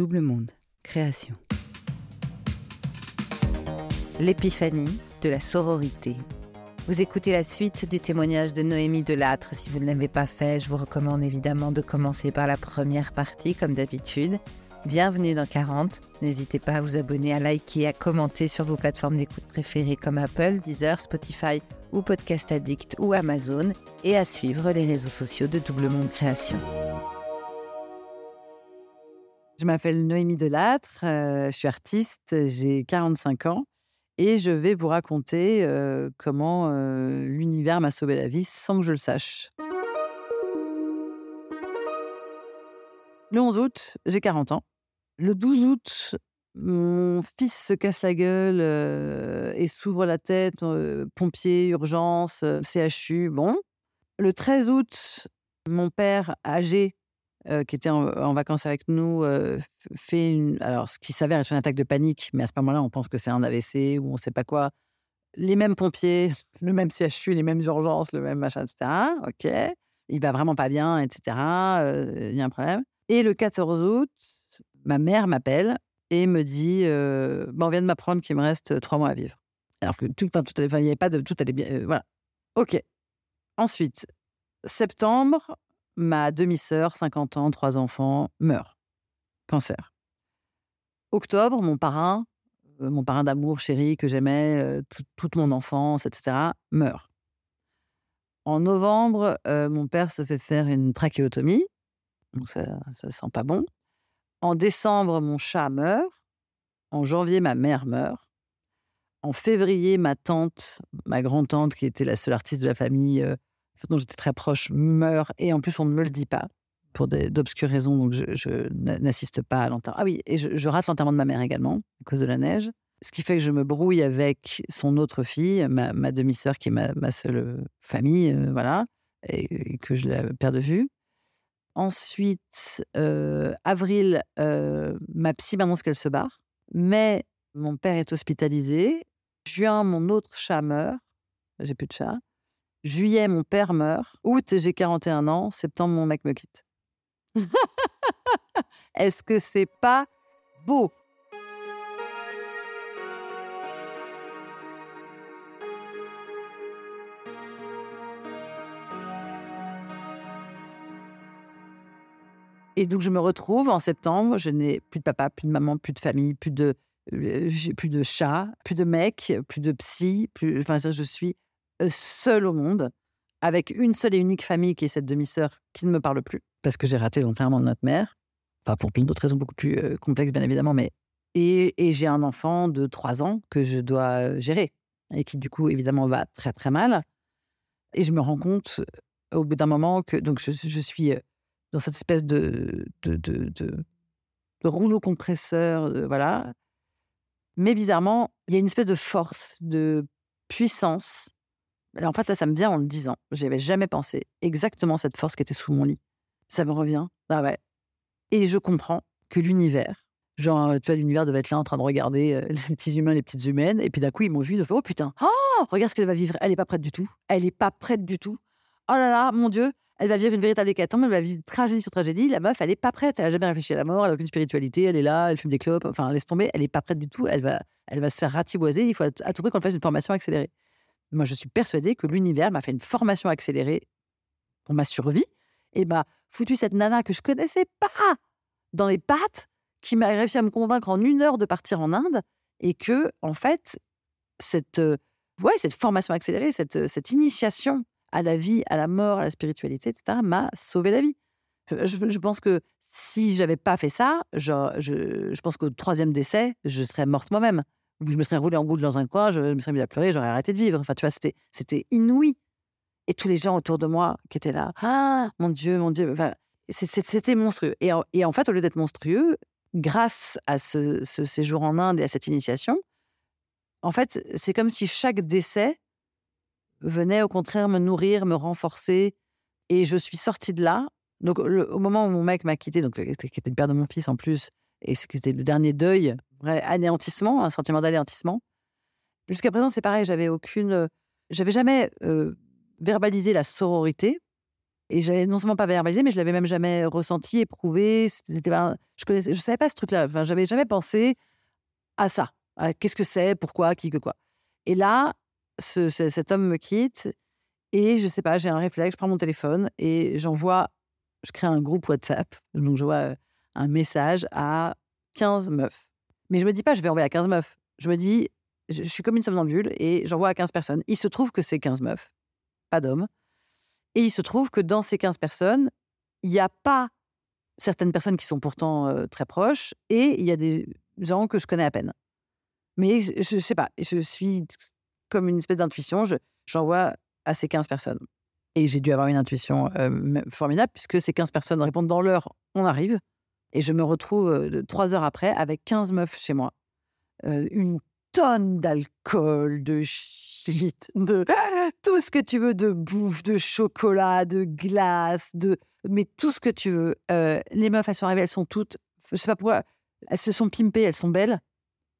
Double Monde, création. L'épiphanie de la sororité. Vous écoutez la suite du témoignage de Noémie Delattre. Si vous ne l'avez pas fait, je vous recommande évidemment de commencer par la première partie, comme d'habitude. Bienvenue dans 40. N'hésitez pas à vous abonner, à liker, à commenter sur vos plateformes d'écoute préférées comme Apple, Deezer, Spotify ou Podcast Addict ou Amazon et à suivre les réseaux sociaux de Double Monde Création. Je m'appelle Noémie Delattre, euh, je suis artiste, j'ai 45 ans et je vais vous raconter euh, comment euh, l'univers m'a sauvé la vie sans que je le sache. Le 11 août, j'ai 40 ans. Le 12 août, mon fils se casse la gueule et s'ouvre la tête, pompier, urgence, CHU, bon. Le 13 août, mon père âgé qui était en, vacances avec nous, fait une, alors ce qui s'avère être une attaque de panique, mais à ce moment-là, on pense que c'est un AVC ou on ne sait pas quoi. Les mêmes pompiers, le même CHU, les mêmes urgences, le même machin, etc. Ok, il va vraiment pas bien, etc. Il y a un problème. Et le 14 août, ma mère m'appelle et me dit bah, on vient de m'apprendre qu'il me reste trois mois à vivre. Alors que tout, tout, il n'y avait pas de tout allait bien. voilà. Ok. Ensuite, septembre, ma demi-sœur, 50 ans, trois enfants, meurt. Cancer. Octobre, mon parrain, euh, mon parrain d'amour chéri que j'aimais euh, toute mon enfance, etc., meurt. En novembre, euh, mon père se fait faire une trachéotomie, donc ça, ça sent pas bon. En décembre, mon chat meurt. En janvier, ma mère meurt. En février, ma tante, ma grand-tante, qui était la seule artiste de la famille, dont j'étais très proche meurt et en plus on ne me le dit pas pour d'obscures raisons, donc je, n'assiste pas à l'enterrement. Ah oui, et je, rate l'enterrement de ma mère également, à cause de la neige. Ce qui fait que je me brouille avec son autre fille, ma, demi-sœur, qui est ma, seule famille, euh, voilà, et, que je la perds de vue. Ensuite, euh, avril, euh, ma psy m'annonce qu'elle se barre. Mais mon père est hospitalisé. Juin, mon autre chat meurt. J'ai plus de chat. Juillet, mon père meurt. Août, j'ai 41 ans. Septembre, mon mec me quitte. Est-ce que c'est pas beau? Et donc je me retrouve en septembre, je n'ai plus de papa, plus de maman, plus de famille, plus de euh, plus de chat, plus de mec, plus de psy, plus enfin je suis seule au monde, avec une seule et unique famille qui est cette demi-sœur qui ne me parle plus, parce que j'ai raté l'enterrement de notre mère. Enfin, pour plein d'autres raisons beaucoup plus complexes, bien évidemment, mais. Et, j'ai un enfant de 3 ans que je dois gérer, et qui, du coup, évidemment, va très, très mal. Et je me rends compte, au bout d'un moment, que donc je, suis dans cette espèce de, de, de, de, rouleau compresseur, voilà. Mais bizarrement, il y a une espèce de force, de puissance en fait, là, ça me vient en le disant. J'avais jamais pensé exactement cette force qui était sous mon lit. Ça me revient. Ah ouais. Et je comprends que l'univers, genre, tu vois, l'univers devait être là en train de regarder euh, les petits humains, les petites humaines. Et puis d'un coup, ils m'ont vu. Ils ont fait Oh putain, oh, regarde ce qu'elle va vivre. Elle n'est pas prête du tout. Elle n'est pas prête du tout. Oh là là, mon Dieu, elle va vivre une véritable hécatombe. Elle va vivre tragédie sur tragédie. La meuf, elle n'est pas prête. Elle n'a jamais réfléchi à la mort. Elle n'a aucune spiritualité. Elle est là. Elle fume des clopes. Enfin, laisse tomber. Elle n'est pas prête du tout. Elle va, elle va se faire ratiboiser. Il faut à tout prix qu'on fasse une formation accélérée. Moi, je suis persuadée que l'univers m'a fait une formation accélérée pour ma survie et m'a foutu cette nana que je connaissais pas dans les pattes, qui m'a réussi à me convaincre en une heure de partir en Inde et que, en fait, cette, euh, ouais, cette formation accélérée, cette, euh, cette initiation à la vie, à la mort, à la spiritualité, etc., m'a sauvé la vie. Je, pense que si j'avais pas fait ça, je, je pense qu'au troisième décès, je serais morte moi-même je me serais roulé en boule dans un coin, je me serais mis à pleurer, j'aurais arrêté de vivre. Enfin, tu vois, c'était, inouï. Et tous les gens autour de moi qui étaient là, ah, mon Dieu, mon Dieu. Enfin, c'était monstrueux. Et en, fait, au lieu d'être monstrueux, grâce à ce, séjour en Inde et à cette initiation, en fait, c'est comme si chaque décès venait au contraire me nourrir, me renforcer. Et je suis sortie de là. Donc, au moment où mon mec m'a quitté, donc, qui était le père de mon fils en plus, et c'était le dernier deuil anéantissement, un sentiment d'anéantissement. Jusqu'à présent, c'est pareil, j'avais aucune. J'avais jamais verbalisé la sororité. Et j'avais non seulement pas verbalisé, mais je l'avais même jamais ressenti, éprouvé. Je connaissais, je savais pas ce truc-là. Enfin, j'avais jamais pensé à ça. Qu'est-ce que c'est, pourquoi, qui, que quoi. Et là, ce, cet homme me quitte et je sais pas, j'ai un réflexe, je prends mon téléphone et j'envoie, je crée un groupe WhatsApp. Donc, je vois un message à 15 meufs. Mais je me dis pas, je vais envoyer à 15 meufs. Je me dis, je, suis comme une somnambule et j'envoie à 15 personnes. Il se trouve que c'est 15 meufs, pas d'hommes. Et il se trouve que dans ces 15 personnes, il n'y a pas certaines personnes qui sont pourtant très proches et il y a des gens que je connais à peine. Mais je ne sais pas, je suis comme une espèce d'intuition, j'envoie à ces 15 personnes. Et j'ai dû avoir une intuition formidable puisque ces 15 personnes répondent dans l'heure, on arrive. Et je me retrouve trois heures après avec 15 meufs chez moi. une tonne d'alcool, de shit, de tout ce que tu veux, de bouffe, de chocolat, de glace, de mais tout ce que tu veux. les meufs, elles sont arrivées, elles sont toutes, je sais pas pourquoi, elles se sont pimpées, elles sont belles,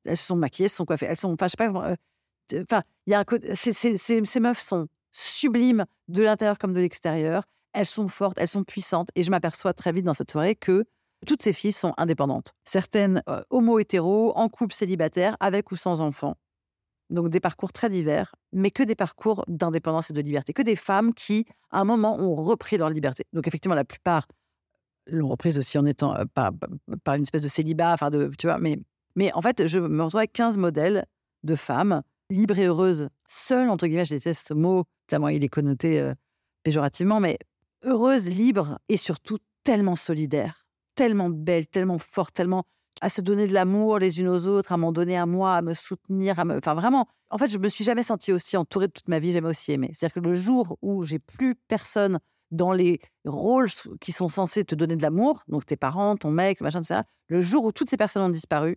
elles se sont maquillées, elles se sont coiffées, elles sont, enfin, je sais pas, enfin, il y a un côté, ces meufs sont sublimes de l'intérieur comme de l'extérieur. Elles sont fortes, elles sont puissantes, et je m'aperçois très vite dans cette soirée que toutes ces filles sont indépendantes. Certaines euh, homo-hétéro, en couple célibataire, avec ou sans enfants. Donc des parcours très divers, mais que des parcours d'indépendance et de liberté. Que des femmes qui, à un moment, ont repris leur liberté. Donc effectivement, la plupart l'ont reprise aussi en étant euh, par, une espèce de célibat, enfin de, tu vois, mais, mais en fait, je me retrouve avec 15 modèles de femmes libres et heureuses, seules, entre guillemets, je déteste ce mot, tellement il est connoté euh, péjorativement, mais heureuses, libres et surtout tellement solidaires tellement belle, tellement forte, tellement à se donner de l'amour les unes aux autres, à m'en donner à moi, à me soutenir, à me... enfin vraiment. En fait, je me suis jamais sentie aussi entourée de toute ma vie. J'aimais aussi aimer. C'est-à-dire que le jour où j'ai plus personne dans les rôles qui sont censés te donner de l'amour, donc tes parents, ton mec, machin, etc. Le jour où toutes ces personnes ont disparu,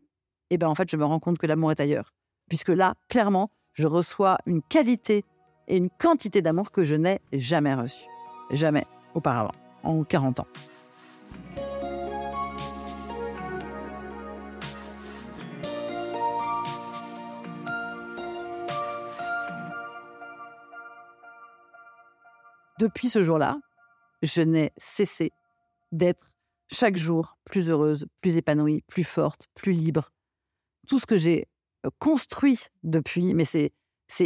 eh ben en fait, je me rends compte que l'amour est ailleurs, puisque là, clairement, je reçois une qualité et une quantité d'amour que je n'ai jamais reçue, jamais auparavant, en 40 ans. Depuis ce jour-là, je n'ai cessé d'être chaque jour plus heureuse, plus épanouie, plus forte, plus libre. Tout ce que j'ai euh, construit depuis, mais c'est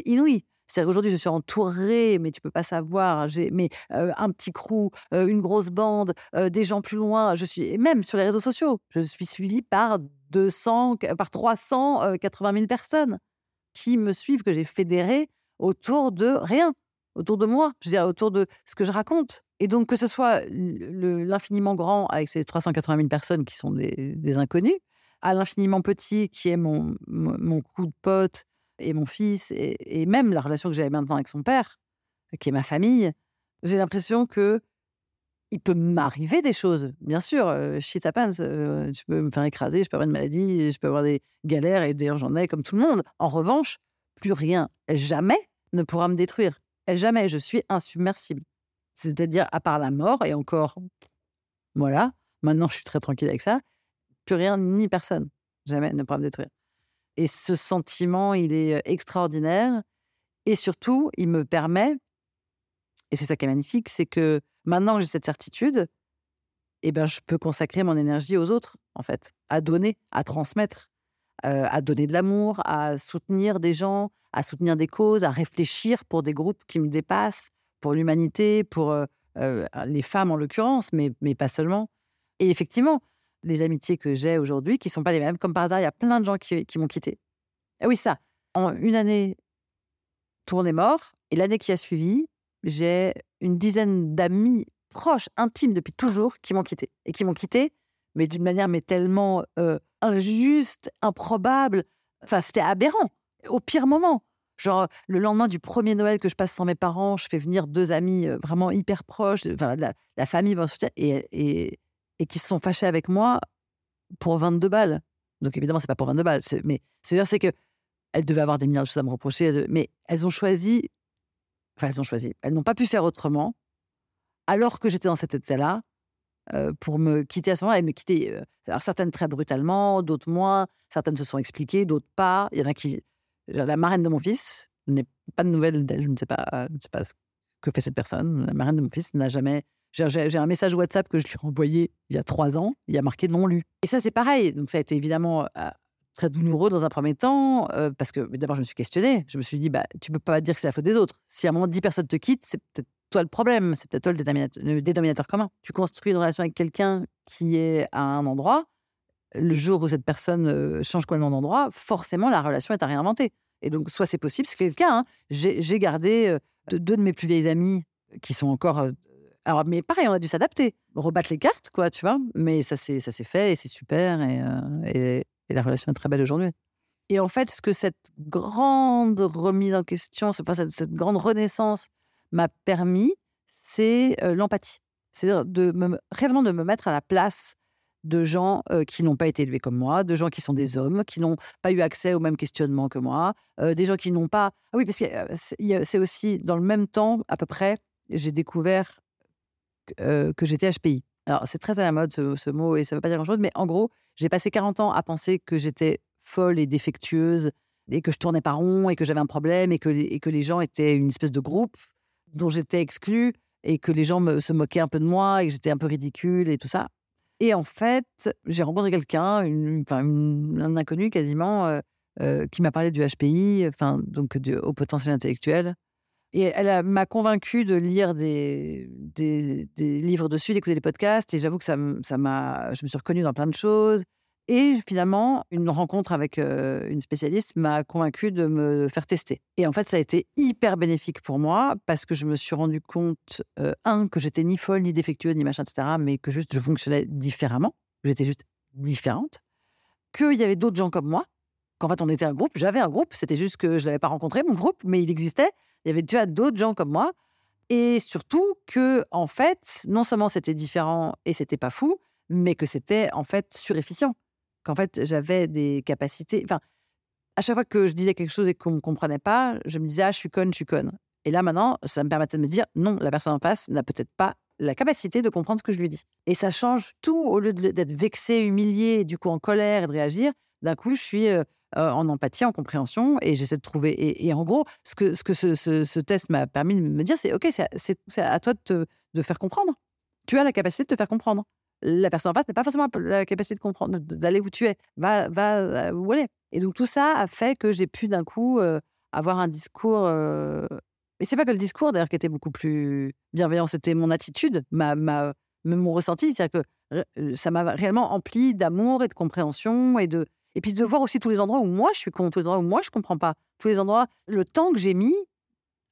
inouï. C'est-à-dire qu'aujourd'hui, je suis entourée, mais tu peux pas savoir. Mais euh, un petit crew, euh, une grosse bande, des gens plus loin. Je suis même sur les réseaux sociaux, je suis suivie par 200, par 380 000 personnes qui me suivent, que j'ai fédéré autour de rien autour de moi, je veux dire, autour de ce que je raconte. Et donc, que ce soit l'infiniment grand avec ces 380 000 personnes qui sont des, inconnus, à l'infiniment petit qui est mon, mon, coup de pote et mon fils, et, même la relation que j'ai maintenant avec son père, qui est ma famille, j'ai l'impression que il peut m'arriver des choses. Bien sûr, euh, shit happens. Euh, je peux me faire écraser, je peux avoir une maladie, je peux avoir des galères, et d'ailleurs j'en ai comme tout le monde. En revanche, plus rien, jamais, ne pourra me détruire jamais je suis insubmersible. C'est-à-dire, à part la mort, et encore, voilà, maintenant je suis très tranquille avec ça, plus rien ni personne, jamais ne pourra me détruire. Et ce sentiment, il est extraordinaire. Et surtout, il me permet, et c'est ça qui est magnifique, c'est que maintenant que j'ai cette certitude, eh ben, je peux consacrer mon énergie aux autres, en fait, à donner, à transmettre. Euh, à donner de l'amour, à soutenir des gens, à soutenir des causes, à réfléchir pour des groupes qui me dépassent, pour l'humanité, pour euh, euh, les femmes en l'occurrence, mais, mais pas seulement. Et effectivement, les amitiés que j'ai aujourd'hui, qui sont pas les mêmes, comme par hasard, il y a plein de gens qui, qui m'ont quitté. Ah oui, ça, en une année, est mort, et l'année qui a suivi, j'ai une dizaine d'amis proches, intimes depuis toujours, qui m'ont quitté. Et qui m'ont quitté, mais d'une manière mais tellement injuste, improbable. Enfin, c'était aberrant, au pire moment. Genre, le lendemain du premier Noël que je passe sans mes parents, je fais venir deux amis vraiment hyper proches, enfin, la, famille, et, et, et, qui se sont fâchés avec moi pour 22 balles. Donc, évidemment, c'est pas pour 22 balles. Mais c'est-à-dire, c'est que elles devaient avoir des milliards de choses à me reprocher, mais elles ont choisi. Enfin, elles ont choisi. Elles n'ont pas pu faire autrement, alors que j'étais dans cet état-là, euh, pour me quitter à ce moment-là et me quitter. Euh, alors certaines très brutalement, d'autres moins. Certaines se sont expliquées, d'autres pas. Il y en a qui. La marraine de mon fils, n'est pas de nouvelles d'elle. Je ne sais pas, je ne sais pas ce que fait cette personne. La marraine de mon fils n'a jamais J'ai un message WhatsApp que je lui ai envoyé il y a trois ans, il y a marqué non lu. Et ça, c'est pareil. Donc, ça a été évidemment euh, très douloureux dans un premier temps, euh, parce que d'abord, je me suis questionnée. Je me suis dit, bah, tu peux pas dire que c'est la faute des autres. Si à un moment, dix personnes te quittent, c'est peut-être toi le problème, c'est peut-être toi le dénominateur, commun. Tu construis une relation avec quelqu'un qui est à un endroit, le jour où cette personne euh, change complètement d'endroit, forcément, la relation est à réinventer. Et donc, soit c'est possible, c'est le cas. Hein. J'ai gardé deux de mes plus vieilles amies qui sont encore alors, mais pareil, on a dû s'adapter, rebattre les cartes, quoi, tu vois. Mais ça s'est fait et c'est super euh, et, et, la relation est très belle aujourd'hui. Et en fait, ce que cette grande remise en question, cette, cette grande renaissance m'a permis, c'est l'empathie. C'est-à-dire de me, réellement de me mettre à la place de gens qui n'ont pas été élevés comme moi, de gens qui sont des hommes, qui n'ont pas eu accès au même questionnement que moi, des gens qui n'ont pas... Ah oui, parce que c'est aussi dans le même temps, à peu près, j'ai découvert que j'étais HPI. Alors, c'est très à la mode ce, mot et ça ne veut pas dire grand-chose, mais en gros, j'ai passé 40 ans à penser que j'étais folle et défectueuse et que je tournais pas rond et que j'avais un problème et que les gens étaient une espèce de groupe dont j'étais exclue et que les gens me, se moquaient un peu de moi et que j'étais un peu ridicule et tout ça. Et en fait, j'ai rencontré quelqu'un, un inconnu quasiment, euh, euh, qui m'a parlé du HPI, enfin, donc haut potentiel intellectuel. Et elle m'a convaincue de lire des, des, livres dessus, d'écouter des podcasts. Et j'avoue que ça, ça m'a, je me suis reconnue dans plein de choses. Et finalement, une rencontre avec une spécialiste m'a convaincue de me faire tester. Et en fait, ça a été hyper bénéfique pour moi parce que je me suis rendu compte, un, que j'étais ni folle, ni défectueuse, ni machin, etc., mais que juste je fonctionnais différemment. J'étais juste différente. Qu'il y avait d'autres gens comme moi. Qu'en fait, on était un groupe. J'avais un groupe. C'était juste que je ne l'avais pas rencontré, mon groupe, mais il existait. Il y avait d'autres gens comme moi. Et surtout que, en fait, non seulement c'était différent et c'était pas fou, mais que c'était en fait surefficient. Qu'en fait, j'avais des capacités. Enfin, à chaque fois que je disais quelque chose et qu'on ne comprenait pas, je me disais, ah, je suis conne, je suis conne. Et là, maintenant, ça me permettait de me dire, non, la personne en face n'a peut-être pas la capacité de comprendre ce que je lui dis. Et ça change tout. Au lieu d'être vexé, humilié, du coup en colère et de réagir, d'un coup, je suis euh, euh, en empathie, en compréhension, et j'essaie de trouver. Et, en gros, ce que, ce, test m'a permis de me dire, c'est OK, c'est à toi de te de faire comprendre. Tu as la capacité de te faire comprendre. La personne en face n'a pas forcément la capacité de comprendre, d'aller où tu es. Va, va euh, où elle. Et donc, tout ça a fait que j'ai pu d'un coup euh, avoir un discours. Mais c'est pas que le discours, d'ailleurs, qui était beaucoup plus bienveillant, c'était mon attitude, ma, ma, mon ressenti. C'est-à-dire que ça m'a réellement empli d'amour et de compréhension et de, et puis de voir aussi tous les endroits où moi je suis con, tous les endroits où moi je comprends pas, tous les endroits, le temps que j'ai mis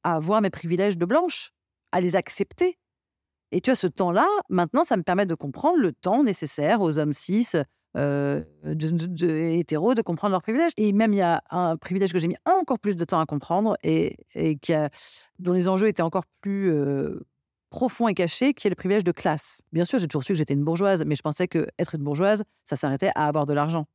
à voir mes privilèges de blanche, à les accepter. Et tu vois, ce temps-là, maintenant, ça me permet de comprendre le temps nécessaire aux hommes cis, euh, de, hétéros, de comprendre leurs privilèges. Et même, il y a un privilège que j'ai mis encore plus de temps à comprendre et, et qui a, dont les enjeux étaient encore plus euh, profonds et cachés, qui est le privilège de classe. Bien sûr, j'ai toujours su que j'étais une bourgeoise, mais je pensais que être une bourgeoise, ça s'arrêtait à avoir de l'argent.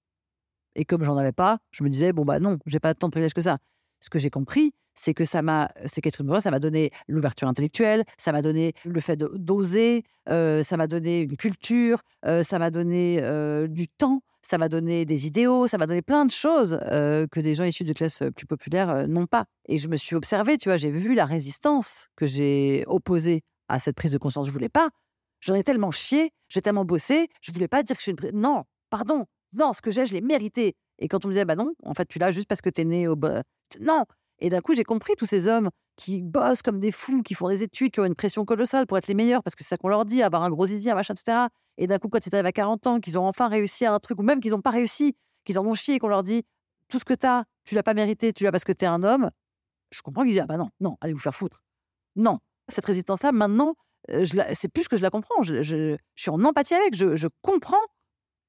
Et comme j'en avais pas, je me disais, bon, bah non, j'ai pas tant de privilèges que ça. Ce que j'ai compris, c'est que ça m'a, c'est qu'être une ça m'a donné l'ouverture intellectuelle, ça m'a donné le fait d'oser, euh, ça m'a donné une culture, euh, ça m'a donné euh, du temps, ça m'a donné des idéaux, ça m'a donné plein de choses que des gens issus de classes plus populaires n'ont pas. Et je me suis observée, tu vois, j'ai vu la résistance que j'ai opposée à cette prise de conscience. Je voulais pas. J'en ai tellement chié, j'ai tellement bossé, je voulais pas dire que je suis une. Non, pardon, non, ce que j'ai, je l'ai mérité. Et quand on me disait, bah non, en fait, tu l'as juste parce que tu es né au. Non Et d'un coup, j'ai compris tous ces hommes qui bossent comme des fous, qui font des études, qui ont une pression colossale pour être les meilleurs, parce que c'est ça qu'on leur dit, avoir un gros zizi, un machin, etc. Et d'un coup, quand ils arrivent à 40 ans, qu'ils ont enfin réussi à un truc, ou même qu'ils n'ont pas réussi, qu'ils en ont chié, qu'on leur dit, tout ce que tu as, tu l'as pas mérité, tu l'as parce que tu es un homme, je comprends qu'ils disent, ah bah non, non, allez vous faire foutre. Non. Cette résistance-là, maintenant, euh, c'est plus que je la comprends. Je, suis en empathie avec, je, je comprends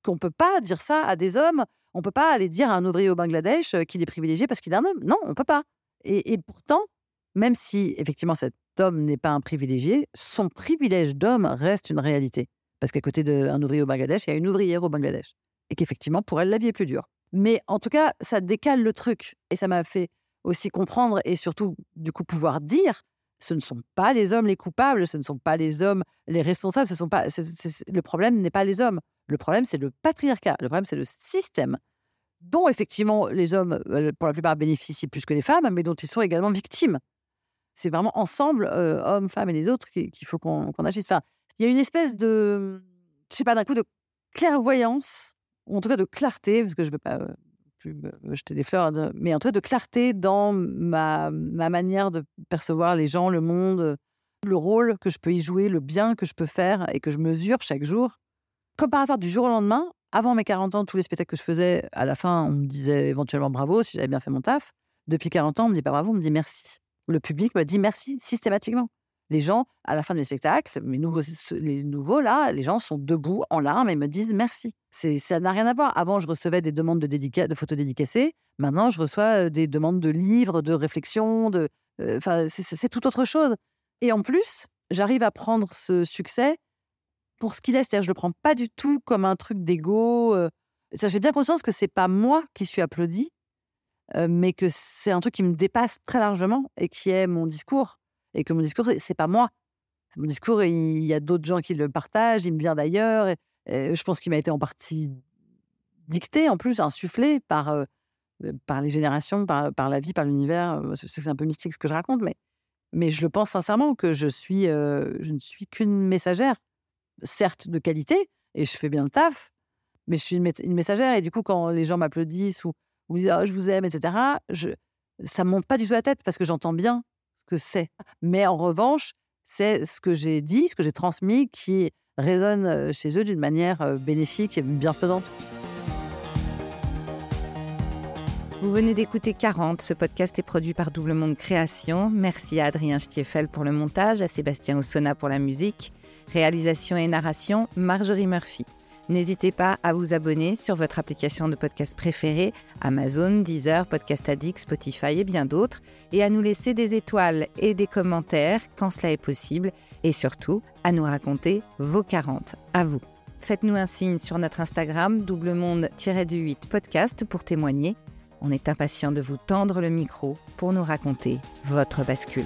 qu'on ne peut pas dire ça à des hommes. On ne peut pas aller dire à un ouvrier au Bangladesh qu'il est privilégié parce qu'il est un homme. Non, on ne peut pas. Et, pourtant, même si effectivement cet homme n'est pas un privilégié, son privilège d'homme reste une réalité. Parce qu'à côté d'un ouvrier au Bangladesh, il y a une ouvrière au Bangladesh. Et qu'effectivement, pour elle, la vie est plus dure. Mais en tout cas, ça décale le truc. Et ça m'a fait aussi comprendre et surtout, du coup, pouvoir dire ce ne sont pas les hommes les coupables, ce ne sont pas les hommes les responsables, ce sont pas, le problème n'est pas les hommes. Le problème, c'est le patriarcat. Le problème, c'est le système dont effectivement les hommes, euh, pour la plupart, bénéficient plus que les femmes, mais dont ils sont également victimes. c'est vraiment ensemble, euh, hommes, femmes et les autres, qu'il faut qu'on agisse. Enfin, il y a une espèce de, je sais pas, d'un coup de clairvoyance, ou en tout cas de clarté, parce que je ne veux pas euh, plus me jeter des fleurs, mais en tout cas de clarté dans ma, ma manière de percevoir les gens, le monde, le rôle que je peux y jouer, le bien que je peux faire et que je mesure chaque jour. Comme par hasard, du jour au lendemain, avant mes 40 ans, tous les spectacles que je faisais, à la fin, on me disait éventuellement bravo si j'avais bien fait mon taf. Depuis 40 ans, on me dit pas bravo, on me dit merci. Le public me dit merci systématiquement. Les gens, à la fin de mes spectacles, mes nouveaux, les nouveaux là, les gens sont debout en larmes et me disent merci. C'est, ça n'a rien à voir. Avant, je recevais des demandes de, de photos dédicacées. Maintenant, je reçois des demandes de livres, de réflexions. De, c'est tout autre chose. Et en plus, j'arrive à prendre ce succès pour ce qu'il est. C'est-à-dire, je le prends pas du tout comme un truc d'ego. J'ai bien conscience que c'est pas moi qui suis applaudi, mais que c'est un truc qui me dépasse très largement et qui est mon discours et que mon discours, c'est pas moi. Mon discours, il y a d'autres gens qui le partagent, il me vient d'ailleurs. Et, je pense qu'il m'a été en partie dicté, en plus, insufflé par, euh, par les générations, par, par la vie, par l'univers. C'est un peu mystique ce que je raconte, mais, mais je le pense sincèrement que je, suis, je ne suis qu'une messagère, certes de qualité, et je fais bien le taf, mais je suis une, messagère. Et du coup, quand les gens m'applaudissent ou, ou disent oh, je vous aime, etc., ça ne monte pas du tout la tête parce que j'entends bien c'est. Mais en revanche, c'est ce que j'ai dit, ce que j'ai transmis qui résonne chez eux d'une manière bénéfique et bienfaisante. Vous venez d'écouter 40. Ce podcast est produit par Double Monde Création. Merci à Adrien Stiefel pour le montage, à Sébastien Ossona pour la musique. Réalisation et narration, Marjorie Murphy. N'hésitez pas à vous abonner sur votre application de podcast préférée, Amazon, Deezer, Podcast Addict, Spotify et bien d'autres, et à nous laisser des étoiles et des commentaires quand cela est possible, et surtout à nous raconter vos 40. À vous. Faites-nous un signe sur notre Instagram, doublemonde-du8 podcast pour témoigner. On est impatient de vous tendre le micro pour nous raconter votre bascule.